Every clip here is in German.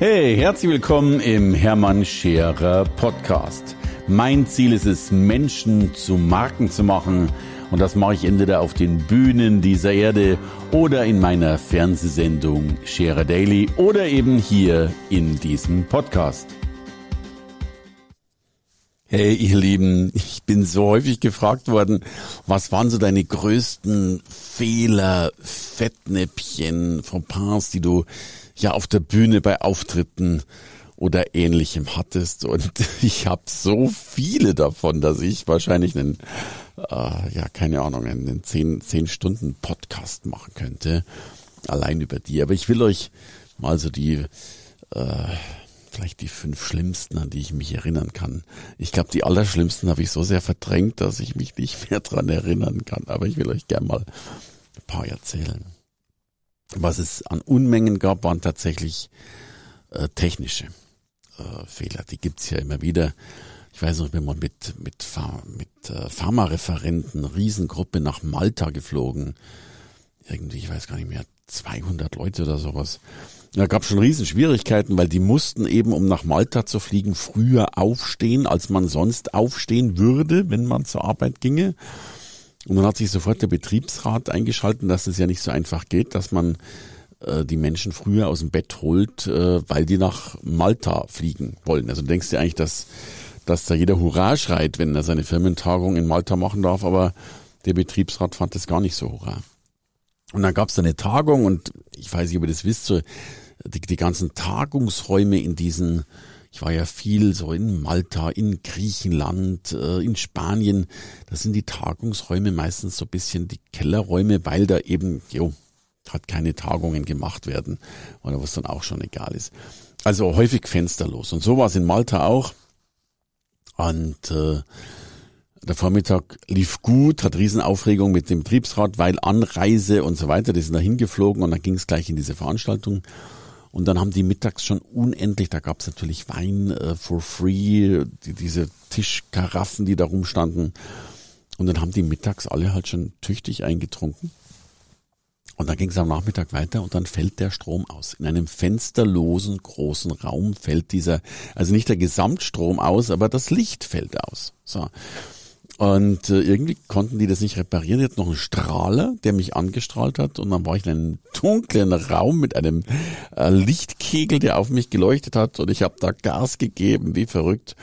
Hey, herzlich willkommen im Hermann Scherer Podcast. Mein Ziel ist es, Menschen zu Marken zu machen. Und das mache ich entweder auf den Bühnen dieser Erde oder in meiner Fernsehsendung Scherer Daily oder eben hier in diesem Podcast. Hey, ihr Lieben, ich bin so häufig gefragt worden, was waren so deine größten Fehler, Fettnäppchen, Fauxpas, die du ja auf der Bühne bei Auftritten oder ähnlichem hattest. Und ich habe so viele davon, dass ich wahrscheinlich einen, äh, ja, keine Ahnung, einen zehn, zehn Stunden Podcast machen könnte. Allein über die. Aber ich will euch mal so die, äh, vielleicht die fünf schlimmsten, an die ich mich erinnern kann. Ich glaube, die allerschlimmsten habe ich so sehr verdrängt, dass ich mich nicht mehr dran erinnern kann. Aber ich will euch gern mal ein paar erzählen. Was es an Unmengen gab, waren tatsächlich äh, technische äh, Fehler. Die gibt's ja immer wieder. Ich weiß noch, wenn man mit, mit, mit äh, Pharmareferenten, Riesengruppe nach Malta geflogen. Irgendwie, ich weiß gar nicht mehr, 200 Leute oder sowas. Da gab schon Riesenschwierigkeiten, weil die mussten eben, um nach Malta zu fliegen, früher aufstehen, als man sonst aufstehen würde, wenn man zur Arbeit ginge. Und dann hat sich sofort der Betriebsrat eingeschalten, dass es ja nicht so einfach geht, dass man äh, die Menschen früher aus dem Bett holt, äh, weil die nach Malta fliegen wollen. Also du denkst dir eigentlich, dass, dass da jeder Hurra schreit, wenn er seine Firmentagung in Malta machen darf, aber der Betriebsrat fand das gar nicht so hurra. Und dann gab es eine Tagung und ich weiß nicht, ob ihr das wisst, so die, die ganzen Tagungsräume in diesen ich war ja viel so in Malta, in Griechenland, äh, in Spanien. Das sind die Tagungsräume meistens so ein bisschen die Kellerräume, weil da eben, jo, hat keine Tagungen gemacht werden oder was dann auch schon egal ist. Also häufig fensterlos. Und so war es in Malta auch. Und äh, der Vormittag lief gut, hat Riesenaufregung mit dem Betriebsrat, weil Anreise und so weiter, die sind da hingeflogen und dann ging es gleich in diese Veranstaltung. Und dann haben die mittags schon unendlich, da gab es natürlich Wein äh, for free, die, diese Tischkaraffen, die da rumstanden. Und dann haben die mittags alle halt schon tüchtig eingetrunken. Und dann ging es am Nachmittag weiter und dann fällt der Strom aus. In einem fensterlosen großen Raum fällt dieser, also nicht der Gesamtstrom aus, aber das Licht fällt aus. So. Und äh, irgendwie konnten die das nicht reparieren. Jetzt noch einen Strahler, der mich angestrahlt hat. Und dann war ich in einem dunklen Raum mit einem äh, Lichtkegel, der auf mich geleuchtet hat. Und ich habe da Gas gegeben, wie verrückt.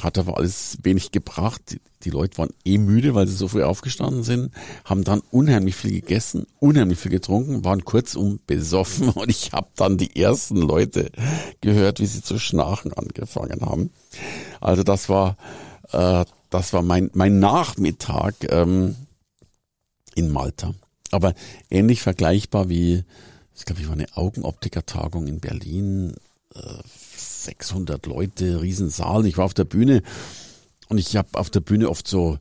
Hat aber alles wenig gebracht. Die, die Leute waren eh müde, weil sie so früh aufgestanden sind, haben dann unheimlich viel gegessen, unheimlich viel getrunken, waren kurzum besoffen und ich habe dann die ersten Leute gehört, wie sie zu schnarchen angefangen haben. Also das war äh, das war mein, mein Nachmittag ähm, in Malta. Aber ähnlich vergleichbar wie, ich glaube, ich war eine Augenoptiker-Tagung in Berlin, äh, 600 Leute, Riesensaal. Ich war auf der Bühne und ich habe auf der Bühne oft so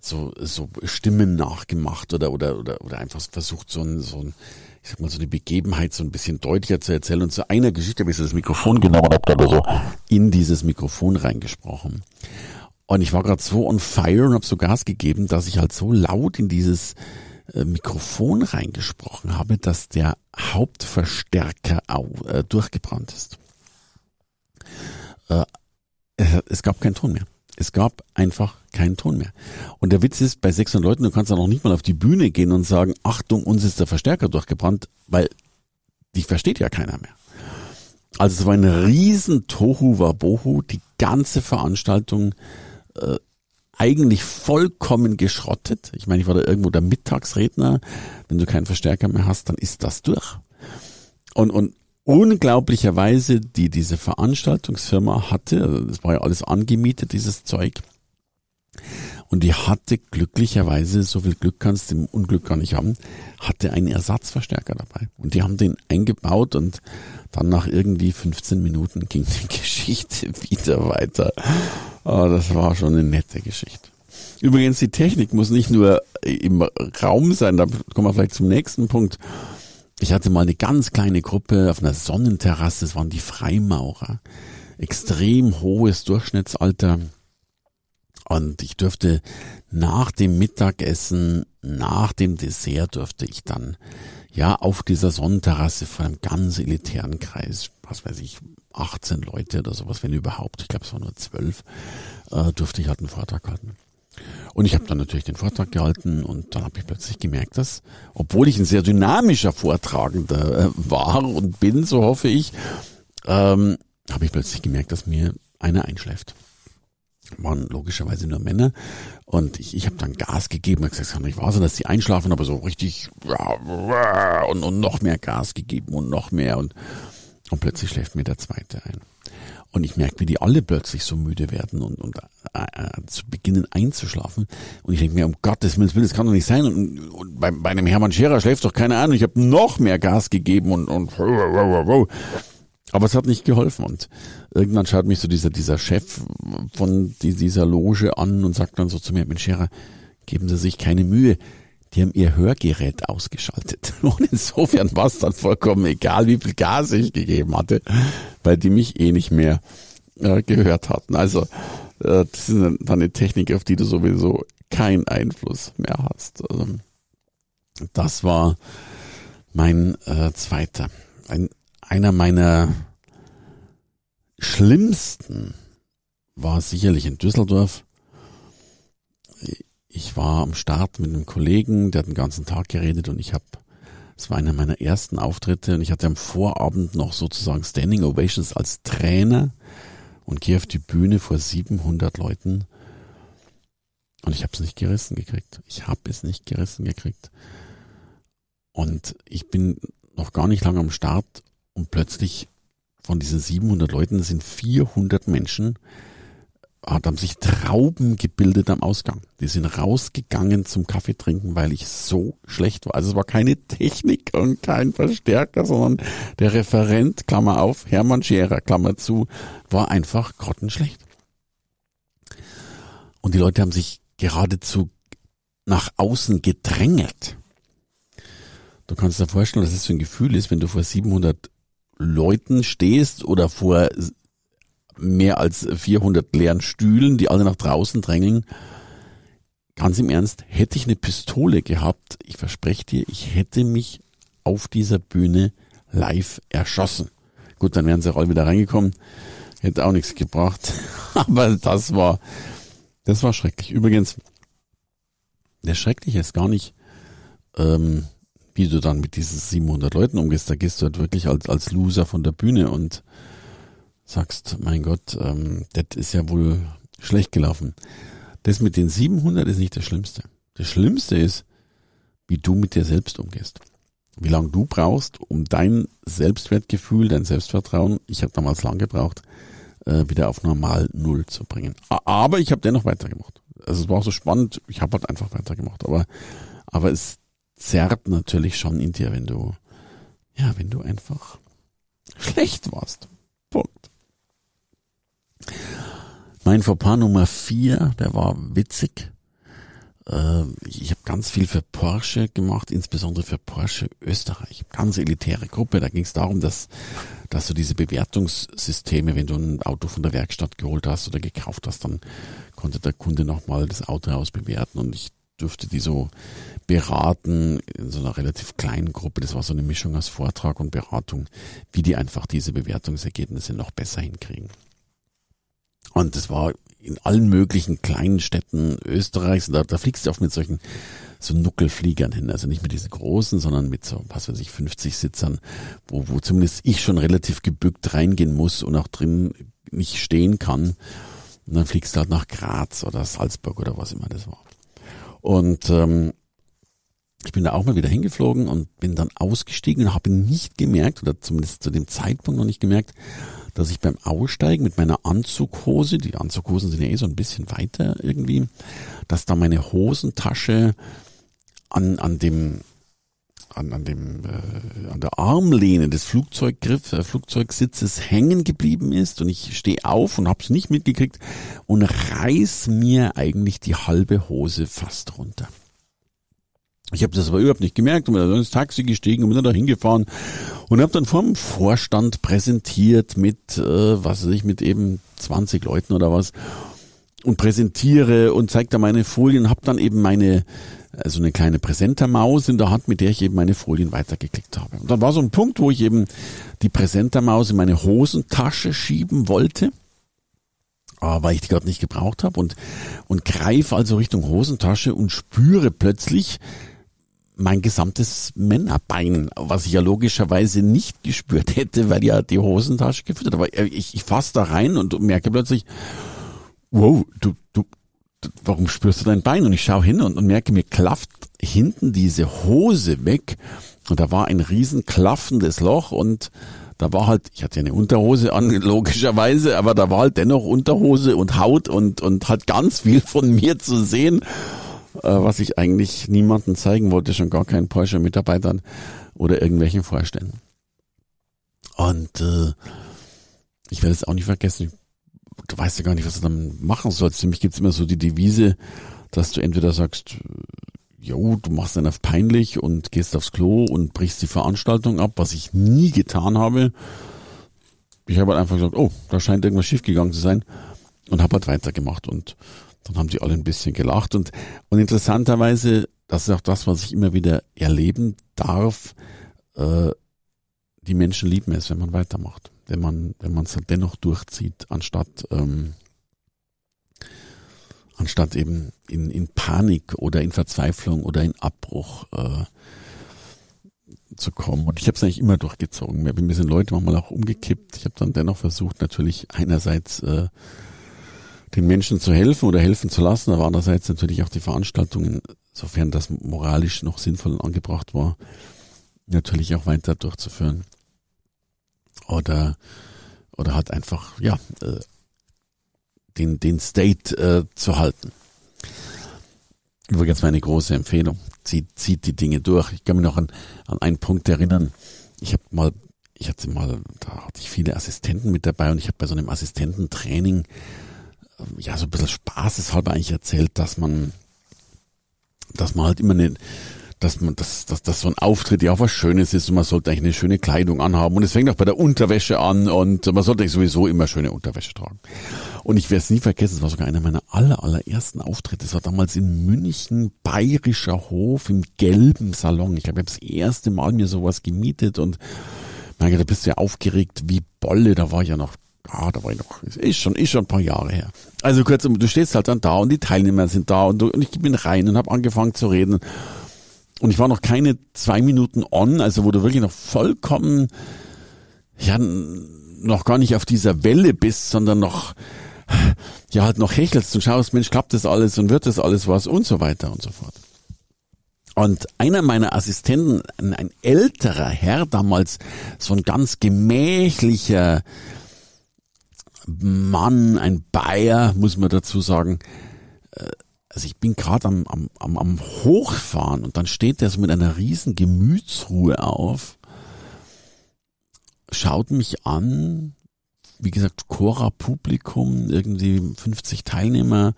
so so Stimmen nachgemacht oder oder oder oder einfach versucht so ein so ein ich sag mal so eine Begebenheit so ein bisschen deutlicher zu erzählen und zu einer Geschichte habe ich das Mikrofon genommen und habe da so in dieses Mikrofon reingesprochen und ich war gerade so on fire und habe so Gas gegeben, dass ich halt so laut in dieses äh, Mikrofon reingesprochen habe, dass der Hauptverstärker äh, durchgebrannt ist. Äh, es gab keinen Ton mehr. Es gab einfach keinen Ton mehr. Und der Witz ist, bei 600 Leuten, du kannst dann auch nicht mal auf die Bühne gehen und sagen, Achtung, uns ist der Verstärker durchgebrannt, weil die versteht ja keiner mehr. Also es war ein riesen Tohu Wabohu, die ganze Veranstaltung äh, eigentlich vollkommen geschrottet. Ich meine, ich war da irgendwo der Mittagsredner. Wenn du keinen Verstärker mehr hast, dann ist das durch. Und, und unglaublicherweise, die diese Veranstaltungsfirma hatte, das war ja alles angemietet, dieses Zeug. Und die hatte glücklicherweise, so viel Glück kannst du im Unglück gar nicht haben, hatte einen Ersatzverstärker dabei. Und die haben den eingebaut und dann nach irgendwie 15 Minuten ging die Geschichte wieder weiter. Oh, das war schon eine nette Geschichte. Übrigens, die Technik muss nicht nur im Raum sein, da kommen wir vielleicht zum nächsten Punkt. Ich hatte mal eine ganz kleine Gruppe auf einer Sonnenterrasse, das waren die Freimaurer. Extrem hohes Durchschnittsalter. Und ich durfte nach dem Mittagessen, nach dem Dessert durfte ich dann ja, auf dieser Sonnenterrasse vor einem ganz elitären Kreis, was weiß ich, 18 Leute oder sowas, wenn überhaupt, ich glaube es waren nur 12, äh, durfte ich halt einen Vortrag halten. Und ich habe dann natürlich den Vortrag gehalten und dann habe ich plötzlich gemerkt, dass, obwohl ich ein sehr dynamischer Vortragender äh, war und bin, so hoffe ich, ähm, habe ich plötzlich gemerkt, dass mir einer einschläft. Waren logischerweise nur Männer und ich, ich habe dann Gas gegeben und gesagt, es kann nicht wahr sein, dass die einschlafen, aber so richtig und, und noch mehr Gas gegeben und noch mehr und, und plötzlich schläft mir der zweite ein. Und ich merke, wie die alle plötzlich so müde werden und, und äh, äh zu beginnen einzuschlafen. Und ich denke mir, um Gottes Willen, das kann doch nicht sein. Und, und bei, bei einem Hermann Scherer schläft doch keiner an. Ich habe noch mehr Gas gegeben und, und aber es hat nicht geholfen. Und irgendwann schaut mich so dieser, dieser Chef von dieser Loge an und sagt dann so zu mir, Mensch Scherer, geben Sie sich keine Mühe die haben ihr Hörgerät ausgeschaltet. Und insofern war es dann vollkommen egal, wie viel Gas ich gegeben hatte, weil die mich eh nicht mehr äh, gehört hatten. Also äh, das ist dann eine Technik, auf die du sowieso keinen Einfluss mehr hast. Also, das war mein äh, zweiter. Ein, einer meiner schlimmsten war sicherlich in Düsseldorf ich war am Start mit einem Kollegen, der hat den ganzen Tag geredet und ich habe, es war einer meiner ersten Auftritte und ich hatte am Vorabend noch sozusagen Standing Ovations als Trainer und gehe auf die Bühne vor 700 Leuten und ich habe es nicht gerissen gekriegt. Ich habe es nicht gerissen gekriegt. Und ich bin noch gar nicht lange am Start und plötzlich von diesen 700 Leuten sind 400 Menschen hat haben sich Trauben gebildet am Ausgang. Die sind rausgegangen zum Kaffee trinken, weil ich so schlecht war. Also es war keine Technik und kein Verstärker, sondern der Referent, Klammer auf, Hermann Scherer, Klammer zu, war einfach grottenschlecht. Und die Leute haben sich geradezu nach außen gedrängelt. Du kannst dir vorstellen, was das für ein Gefühl ist, wenn du vor 700 Leuten stehst oder vor mehr als 400 leeren Stühlen, die alle nach draußen drängeln. Ganz im Ernst, hätte ich eine Pistole gehabt, ich verspreche dir, ich hätte mich auf dieser Bühne live erschossen. Gut, dann wären sie alle wieder reingekommen. Hätte auch nichts gebracht. Aber das war, das war schrecklich. Übrigens, der Schreckliche ist gar nicht, ähm, wie du dann mit diesen 700 Leuten umgehst. Da gehst du halt wirklich als, als Loser von der Bühne und sagst, mein Gott, ähm, das ist ja wohl schlecht gelaufen. Das mit den 700 ist nicht das Schlimmste. Das Schlimmste ist, wie du mit dir selbst umgehst. Wie lange du brauchst, um dein Selbstwertgefühl, dein Selbstvertrauen, ich habe damals lang gebraucht, äh, wieder auf normal Null zu bringen. Aber ich habe dennoch weitergemacht. Also es war auch so spannend, ich habe halt einfach weitergemacht. Aber, aber es zerrt natürlich schon in dir, wenn du, ja, wenn du einfach schlecht warst. Punkt. Mein Fauxpas Nummer vier, der war witzig. Äh, ich habe ganz viel für Porsche gemacht, insbesondere für Porsche Österreich. Ganz elitäre Gruppe. Da ging es darum, dass, dass du diese Bewertungssysteme, wenn du ein Auto von der Werkstatt geholt hast oder gekauft hast, dann konnte der Kunde nochmal das Auto ausbewerten und ich dürfte die so beraten in so einer relativ kleinen Gruppe. Das war so eine Mischung aus Vortrag und Beratung, wie die einfach diese Bewertungsergebnisse noch besser hinkriegen. Und das war in allen möglichen kleinen Städten Österreichs. Da, da fliegst du auch mit solchen so Nuckelfliegern hin. Also nicht mit diesen großen, sondern mit so, was weiß ich, 50 Sitzern, wo, wo zumindest ich schon relativ gebückt reingehen muss und auch drin nicht stehen kann. Und dann fliegst du halt nach Graz oder Salzburg oder was immer das war. Und ähm, ich bin da auch mal wieder hingeflogen und bin dann ausgestiegen und habe nicht gemerkt, oder zumindest zu dem Zeitpunkt noch nicht gemerkt, dass ich beim Aussteigen mit meiner Anzughose, die Anzughosen sind ja eh so ein bisschen weiter irgendwie, dass da meine Hosentasche an, an dem an, an dem äh, an der Armlehne des Flugzeuggriff, äh, Flugzeugsitzes hängen geblieben ist und ich stehe auf und hab's nicht mitgekriegt und reiß mir eigentlich die halbe Hose fast runter. Ich habe das aber überhaupt nicht gemerkt und bin dann ins Taxi gestiegen und bin dann da hingefahren und habe dann vom Vorstand präsentiert mit, äh, was weiß ich, mit eben 20 Leuten oder was und präsentiere und zeige da meine Folien, habe dann eben meine so eine kleine Präsentermaus in der Hand, mit der ich eben meine Folien weitergeklickt habe. Und dann war so ein Punkt, wo ich eben die Präsentermaus in meine Hosentasche schieben wollte, äh, weil ich die gerade nicht gebraucht habe und, und greife also Richtung Hosentasche und spüre plötzlich, mein gesamtes Männerbein, was ich ja logischerweise nicht gespürt hätte, weil ja die Hosentasche gefüttert. Aber ich, ich fasse da rein und merke plötzlich, wow, du, du, warum spürst du dein Bein? Und ich schaue hin und, und merke, mir klafft hinten diese Hose weg. Und da war ein riesen klaffendes Loch und da war halt, ich hatte ja eine Unterhose an, logischerweise, aber da war halt dennoch Unterhose und Haut und, und hat ganz viel von mir zu sehen, äh, was ich eigentlich niemandem zeigen wollte, schon gar keinen Porsche-Mitarbeitern oder irgendwelchen Vorständen. Und äh, ich werde es auch nicht vergessen, du weißt ja gar nicht, was du dann machen sollst. Für mich gibt's immer so die Devise, dass du entweder sagst, jo, du machst dann auf peinlich und gehst aufs Klo und brichst die Veranstaltung ab, was ich nie getan habe. Ich habe halt einfach gesagt, oh, da scheint irgendwas schiefgegangen zu sein und habe halt weitergemacht und dann haben die alle ein bisschen gelacht und, und interessanterweise, das ist auch das, was ich immer wieder erleben darf, äh, die Menschen lieben es, wenn man weitermacht wenn man, wenn man es dann dennoch durchzieht, anstatt, ähm, anstatt eben in, in Panik oder in Verzweiflung oder in Abbruch äh, zu kommen. Und ich habe es eigentlich immer durchgezogen. Mir sind Leute manchmal auch umgekippt. Ich habe dann dennoch versucht, natürlich einerseits äh, den Menschen zu helfen oder helfen zu lassen, aber andererseits natürlich auch die Veranstaltungen, sofern das moralisch noch sinnvoll angebracht war, natürlich auch weiter durchzuführen oder oder hat einfach ja äh, den den State äh, zu halten. Übrigens meine große Empfehlung. Zieht, zieht die Dinge durch. Ich kann mich noch an, an einen Punkt erinnern. Ich habe mal, ich hatte mal, da hatte ich viele Assistenten mit dabei und ich habe bei so einem Assistententraining äh, ja so ein bisschen spaßeshalber eigentlich erzählt, dass man, dass man halt immer eine, dass man, dass, dass, dass so ein Auftritt ja auch was Schönes ist und man sollte eigentlich eine schöne Kleidung anhaben. Und es fängt auch bei der Unterwäsche an und man sollte sowieso immer schöne Unterwäsche tragen. Und ich werde es nie vergessen, es war sogar einer meiner aller, allerersten Auftritte. Es war damals in München, Bayerischer Hof im gelben Salon. Ich habe das erste Mal mir sowas gemietet und mein da bist du ja aufgeregt wie Bolle. Da war ich ja noch Ah, da war ich noch, ist schon, ist schon ein paar Jahre her. Also kurz, du stehst halt dann da und die Teilnehmer sind da und, du, und ich bin rein und habe angefangen zu reden und ich war noch keine zwei Minuten on, also wo du wirklich noch vollkommen, ja, noch gar nicht auf dieser Welle bist, sondern noch, ja, halt noch hechelst und schaust, Mensch, klappt das alles und wird das alles was und so weiter und so fort. Und einer meiner Assistenten, ein, älterer Herr damals, so ein ganz gemächlicher Mann, ein Bayer, muss man dazu sagen, äh, also ich bin gerade am, am, am, am Hochfahren und dann steht der so mit einer riesen Gemütsruhe auf, schaut mich an, wie gesagt, Chora Publikum, irgendwie 50 Teilnehmer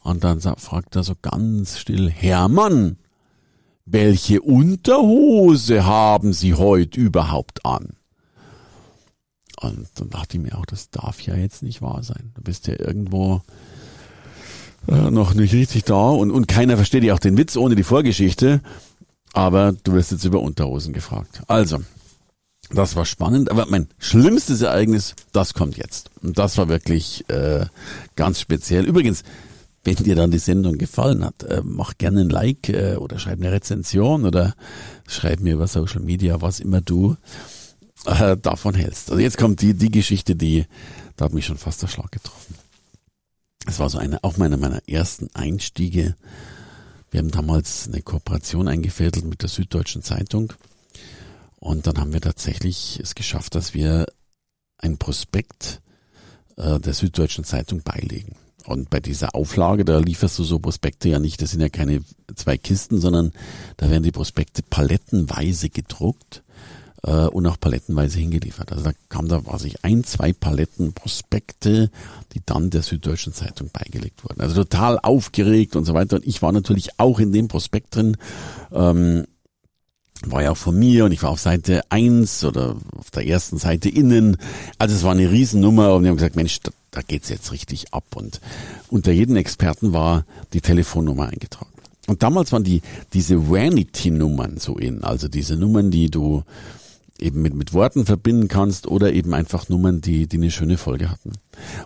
und dann fragt er so ganz still, Hermann, welche Unterhose haben Sie heute überhaupt an? Und dann dachte ich mir auch, das darf ja jetzt nicht wahr sein. Du bist ja irgendwo noch nicht richtig da und, und keiner versteht ja auch den Witz ohne die Vorgeschichte. Aber du wirst jetzt über Unterhosen gefragt. Also, das war spannend, aber mein schlimmstes Ereignis, das kommt jetzt. Und das war wirklich äh, ganz speziell. Übrigens, wenn dir dann die Sendung gefallen hat, äh, mach gerne ein Like äh, oder schreib eine Rezension oder schreib mir über Social Media, was immer du äh, davon hältst. Also jetzt kommt die, die Geschichte, die, da hat mich schon fast der Schlag getroffen. Es war so eine, auch meine meiner ersten Einstiege. Wir haben damals eine Kooperation eingefädelt mit der Süddeutschen Zeitung. Und dann haben wir tatsächlich es geschafft, dass wir ein Prospekt äh, der Süddeutschen Zeitung beilegen. Und bei dieser Auflage, da lieferst du so Prospekte ja nicht, das sind ja keine zwei Kisten, sondern da werden die Prospekte palettenweise gedruckt äh, und auch palettenweise hingeliefert. Also da kam da, was ich, ein, zwei Paletten Prospekte, die dann der Süddeutschen Zeitung beigelegt wurden. Also total aufgeregt und so weiter. Und ich war natürlich auch in dem Prospekt drin. Ähm, war ja auch von mir und ich war auf Seite eins oder auf der ersten Seite innen. Also es war eine Riesennummer und wir haben gesagt, Mensch, da, da geht's jetzt richtig ab. Und unter jedem Experten war die Telefonnummer eingetragen. Und damals waren die, diese Vanity-Nummern so in, also diese Nummern, die du eben mit, mit Worten verbinden kannst oder eben einfach Nummern, die, die eine schöne Folge hatten.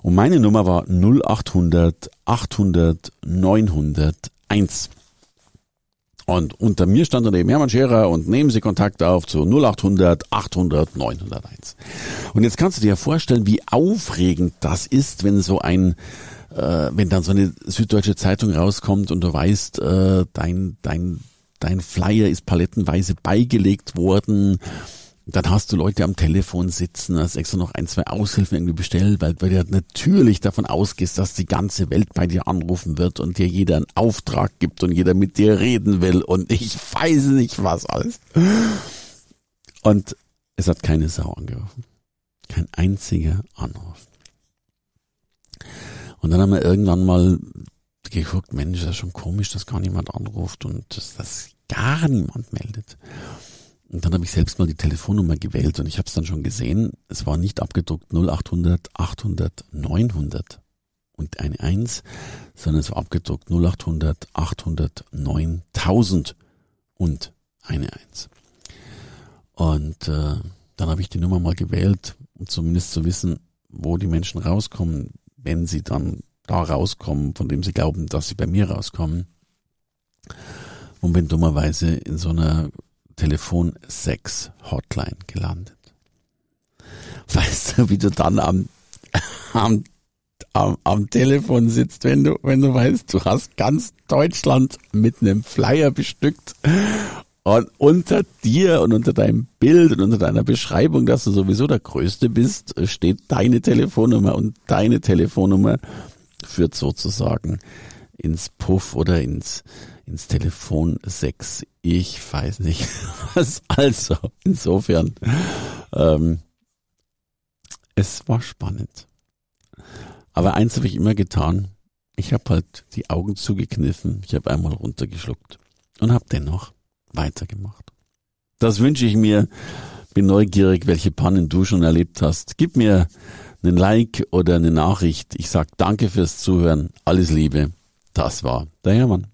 Und meine Nummer war 0800 800 901. Und unter mir stand dann eben Hermann Scherer und nehmen Sie Kontakt auf zu 0800 800 901. Und jetzt kannst du dir vorstellen, wie aufregend das ist, wenn so ein, äh, wenn dann so eine süddeutsche Zeitung rauskommt und du weißt, äh, dein, dein, dein Flyer ist palettenweise beigelegt worden dann hast du Leute am Telefon sitzen, hast extra noch ein, zwei Aushilfen irgendwie bestellt, weil, weil du natürlich davon ausgehst, dass die ganze Welt bei dir anrufen wird und dir jeder einen Auftrag gibt und jeder mit dir reden will und ich weiß nicht was alles. Und es hat keine Sau angerufen. Kein einziger Anruf. Und dann haben wir irgendwann mal geguckt, Mensch, das ist schon komisch, dass gar niemand anruft und dass das gar niemand meldet. Und dann habe ich selbst mal die Telefonnummer gewählt und ich habe es dann schon gesehen. Es war nicht abgedruckt 0800 800 900 und eine 1, sondern es war abgedruckt 0800 800 9000 und eine 1. Und äh, dann habe ich die Nummer mal gewählt, um zumindest zu wissen, wo die Menschen rauskommen, wenn sie dann da rauskommen, von dem sie glauben, dass sie bei mir rauskommen. Und bin dummerweise in so einer Telefon 6 Hotline gelandet. Weißt du, wie du dann am, am, am, am Telefon sitzt, wenn du, wenn du weißt, du hast ganz Deutschland mit einem Flyer bestückt und unter dir und unter deinem Bild und unter deiner Beschreibung, dass du sowieso der Größte bist, steht deine Telefonnummer und deine Telefonnummer führt sozusagen ins Puff oder ins, ins Telefon 6. Ich weiß nicht was. Also, insofern, ähm, es war spannend. Aber eins habe ich immer getan. Ich habe halt die Augen zugekniffen. Ich habe einmal runtergeschluckt und habe dennoch weitergemacht. Das wünsche ich mir. Bin neugierig, welche Pannen du schon erlebt hast. Gib mir einen Like oder eine Nachricht. Ich sag danke fürs Zuhören. Alles Liebe. Das war der Hermann.